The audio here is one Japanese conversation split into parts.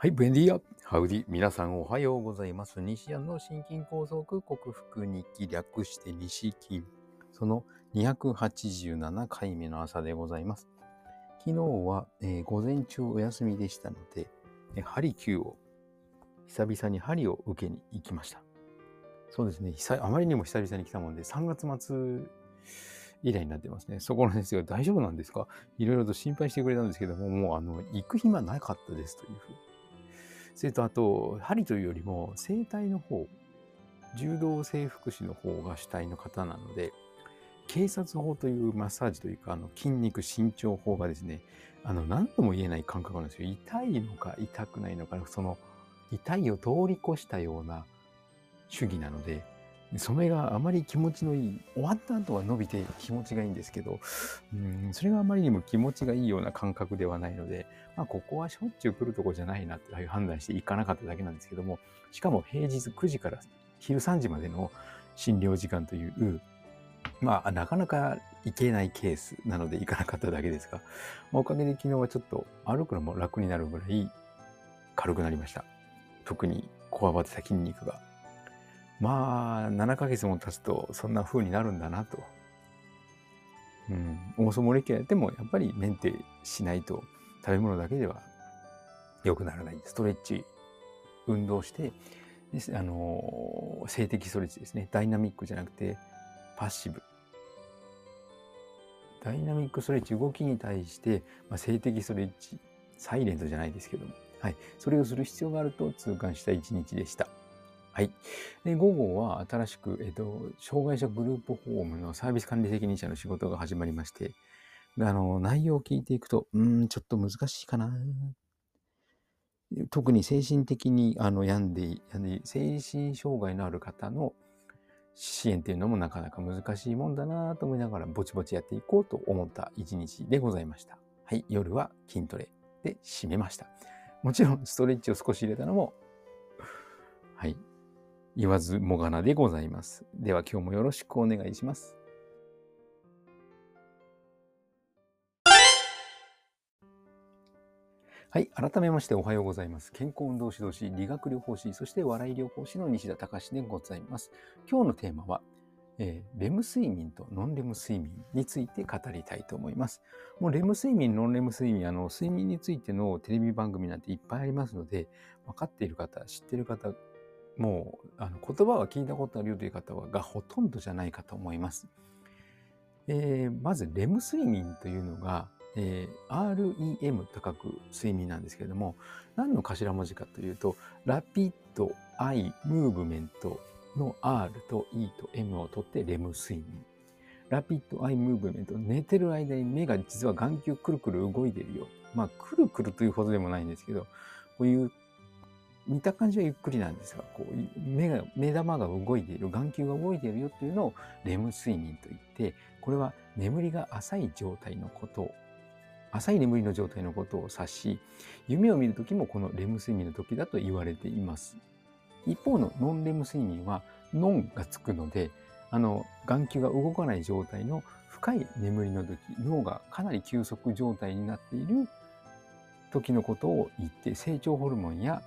はい、ベンディア。ハウディ。皆さんおはようございます。西安の心筋梗塞克服日記略して西筋。その287回目の朝でございます。昨日は、えー午前中お休みでしたので、えーハリキューを、久々に針を受けに行きました。そうですね。あまりにも久々に来たもんで、3月末以来になってますね。そこの先生が大丈夫なんですか？いろいろと心配してくれたんですけども、もうあの、行く暇なかったですというふうに。それとあと、針というよりも、整体の方、柔道整復師の方が主体の方なので、警察法というマッサージというか、あの筋肉伸長法がですね、あの、何とも言えない感覚なんですよ。痛いのか痛くないのか、その、痛いを通り越したような主義なので、それがあまり気持ちのいい、終わった後は伸びて気持ちがいいんですけど、うん、それがあまりにも気持ちがいいような感覚ではないので、まあ、ここはしょっちゅう来るとこじゃないなっていう判断して行かなかっただけなんですけども、しかも平日9時から昼3時までの診療時間という、まあ、なかなか行けないケースなので行かなかっただけですが、まあおかげで昨日はちょっと歩くのも楽になるぐらい軽くなりました。特にこわばってた筋肉が。まあ、7ヶ月も経つとそんな風になるんだなと。うん、オーソモレキュラーでもやっぱりメンテしないと食べ物だけでは良くならない。ストレッチ、運動して、あのー静的ストレッチですね。ダイナミックじゃなくてパッシブ。ダイナミックストレッチ、動きに対して、まあ、静的ストレッチ、サイレントじゃないですけども、はい。それをする必要があると痛感した一日でした。はい。で、午後は新しく、えっと、障害者グループホームのサービス管理責任者の仕事が始まりまして、あの、内容を聞いていくと、うん、ちょっと難しいかな。特に精神的にあの病んで、病んで精神障害のある方の支援っていうのもなかなか難しいもんだなと思いながらぼちぼちやっていこうと思った一日でございました。はい、夜は筋トレで締めました。もちろんストレッチを少し入れたのも、はい、言わずもがなでございます。では今日もよろしくお願いします。はい。改めましておはようございます。健康運動指導士、理学療法士、そして笑い療法士の西田隆でございます。今日のテーマは、えーレム睡眠とノンレム睡眠について語りたいと思います。もうレム睡眠、ノンレム睡眠、あの、睡眠についてのテレビ番組なんていっぱいありますので、分かっている方、知っている方、もう、あの、言葉は聞いたことあるよという方は、がほとんどじゃないかと思います。えーまず、レム睡眠というのが、えー REM と書く睡眠なんですけれども、何の頭文字かというと、ラピッドアイムーブメントの R と E と M を取ってレム睡眠。ラピッドアイムーブメント。寝てる間に目が実は眼球くるくる動いてるよ。まあ、くるくるというほどでもないんですけど、こういう、見た感じはゆっくりなんですが、こう、目が、目玉が動いている、眼球が動いているよっていうのをレム睡眠と言って、これは眠りが浅い状態のことを浅い眠りの状態のことを指し、夢を見るときもこのレム睡眠の時だと言われています。一方のノンレム睡眠は、ノンがつくので、あの、眼球が動かない状態の深い眠りの時、脳がかなり休息状態になっている時のことを言って、成長ホルモンや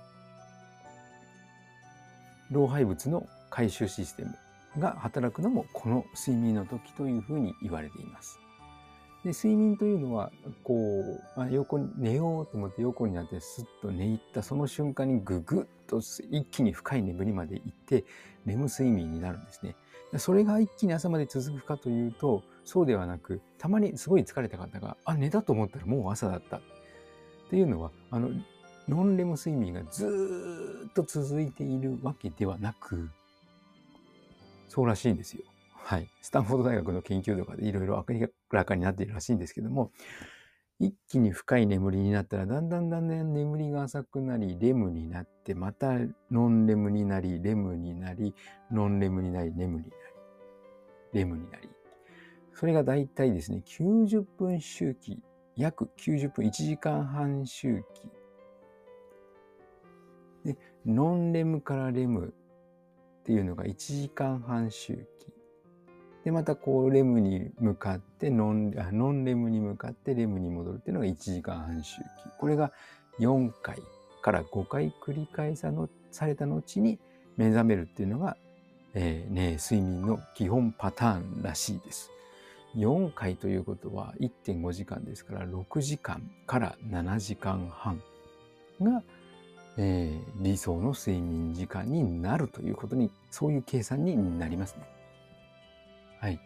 老廃物の回収システムが働くのもこの睡眠の時というふうに言われています。で睡眠というのはこう、まあ、横に寝ようと思って横になってスッと寝入ったその瞬間にググッと一気に深い眠りまで行ってレム睡眠になるんですね。それが一気に朝まで続くかというとそうではなくたまにすごい疲れた方があ寝たと思ったらもう朝だったっていうのはあのノンレム睡眠がずっと続いているわけではなくそうらしいんですよ。はい。スタンフォード大学の研究とかでいろいろ明らかになっているらしいんですけども、一気に深い眠りになったら、だんだんだんだん眠りが浅くなり、レムになって、またノンレムになり、レムになり、ノンレムになり、レムになり、レムになり。それがだいたいですね、90分周期、約90分、1時間半周期。で、ノンレムからレムっていうのが1時間半周期。で、またこう、レムに向かってノン、ノンレムに向かってレムに戻るっていうのが1時間半周期。これが4回から5回繰り返さのされた後に目覚めるっていうのが、えー、ね、睡眠の基本パターンらしいです。4回ということは1.5時間ですから6時間から7時間半が、えー、理想の睡眠時間になるということにそういう計算になりますね。はい。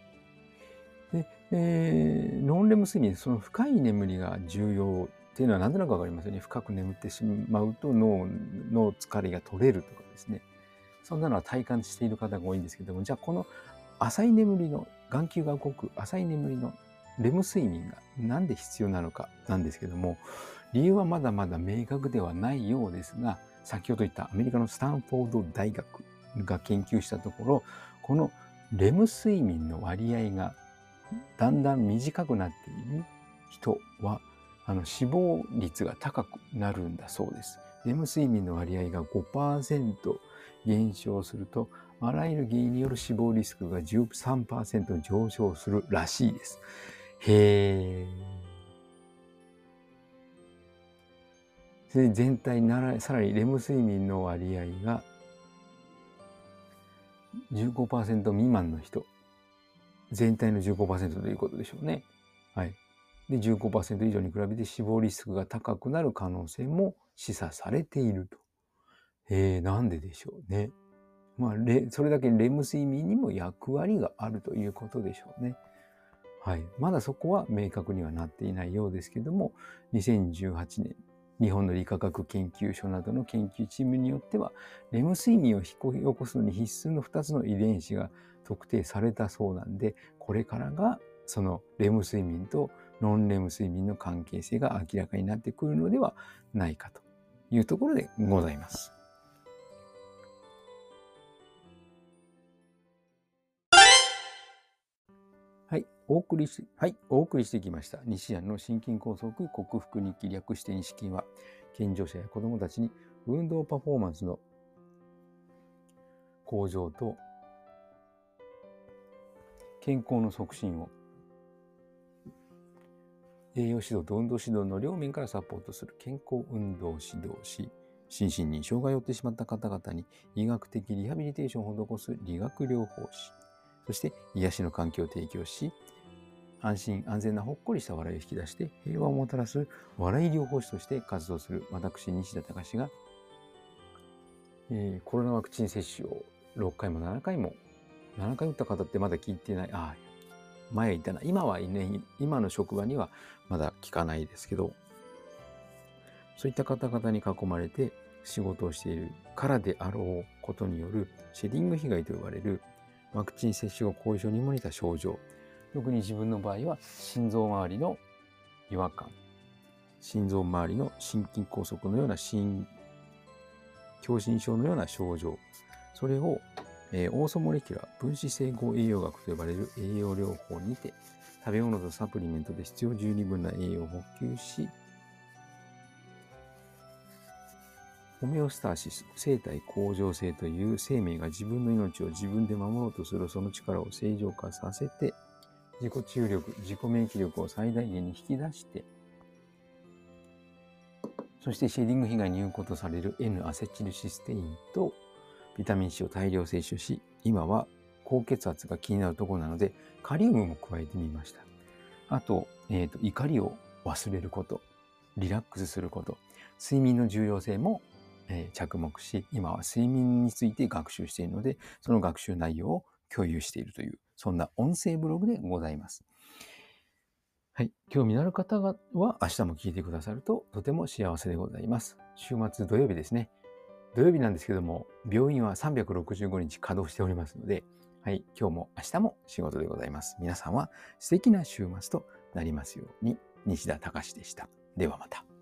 で、えー、ノンレム睡眠その深い眠りが重要っていうのは何となくわかりますよね。深く眠ってしまうと脳の疲れが取れるとかですね。そんなのは体感している方が多いんですけども、じゃあこの浅い眠りの眼球が動く浅い眠りのレム睡眠が何で必要なのかなんですけども理由はまだまだ明確ではないようですが先ほど言ったアメリカのスタンフォード大学が研究したところこのレム睡眠の割合がだんだん短くなっている人はあの死亡率が高くなるんだそうです。レム睡眠の割合が5%減少するとあらゆる原因による死亡リスクが13%上昇するらしいです。へー。全体なら、さらにレム睡眠の割合が15%未満の人。全体の15%ということでしょうね。はい。で、15%以上に比べて死亡リスクが高くなる可能性も示唆されていると。えー、なんででしょうね。まあ、それだけレム睡眠にも役割があるということでしょうね。はい。まだそこは明確にはなっていないようですけども、2018年、日本の理化学研究所などの研究チームによっては、レム睡眠を引き起こすのに必須の2つの遺伝子が特定されたそうなんで、これからがそのレム睡眠とノンレム睡眠の関係性が明らかになってくるのではないかというところでございます。はいお送りし、はい、お送りしてきました。西安の心筋梗塞克服日記略して西筋は、健常者や子供たちに運動パフォーマンスの向上と健康の促進を栄養指導と運動指導の両面からサポートする健康運動指導士、心身に障害を負ってしまった方々に医学的リハビリテーションを施す理学療法士、そして癒しの環境を提供し、安心安全なほっこりした笑いを引き出して平和をもたらす笑い療法士として活動する私西田隆が、えー、コロナワクチン接種を6回も7回も7回打った方ってまだ聞いてない。ああ前言ったな。今はいない今の職場にはまだ聞かないですけどそういった方々に囲まれて仕事をしているからであろうことによるシェディング被害と呼ばれるワクチン接種後後遺症にも似た症状。特に自分の場合は心臓周りの違和感。心臓周りの心筋梗塞のような心狭心症のような症状。それを、えー、オーソモレキュラー分子整合栄養学と呼ばれる栄養療法にて食べ物とサプリメントで必要十二分な栄養を補給しホメオスターシス、生体向上性という生命が自分の命を自分で守ろうとするその力を正常化させて、自己治癒力、自己免疫力を最大限に引き出して、そしてシェーディング被害に有効とされる N アセチルシステインとビタミン C を大量摂取し、今は高血圧が気になるところなので、カリウムも加えてみました。あと、えっ、ー、と、怒りを忘れること、リラックスすること、睡眠の重要性も、え、着目し、今は睡眠について学習しているので、その学習内容を共有しているというそんな音声ブログでございます。はい。興味のある方は明日も聞いてくださるととても幸せでございます。週末土曜日ですね。土曜日なんですけども、病院は365日稼働しておりますので、はい。今日も明日も仕事でございます。皆さんは素敵な週末となりますように、西田隆でした。ではまた。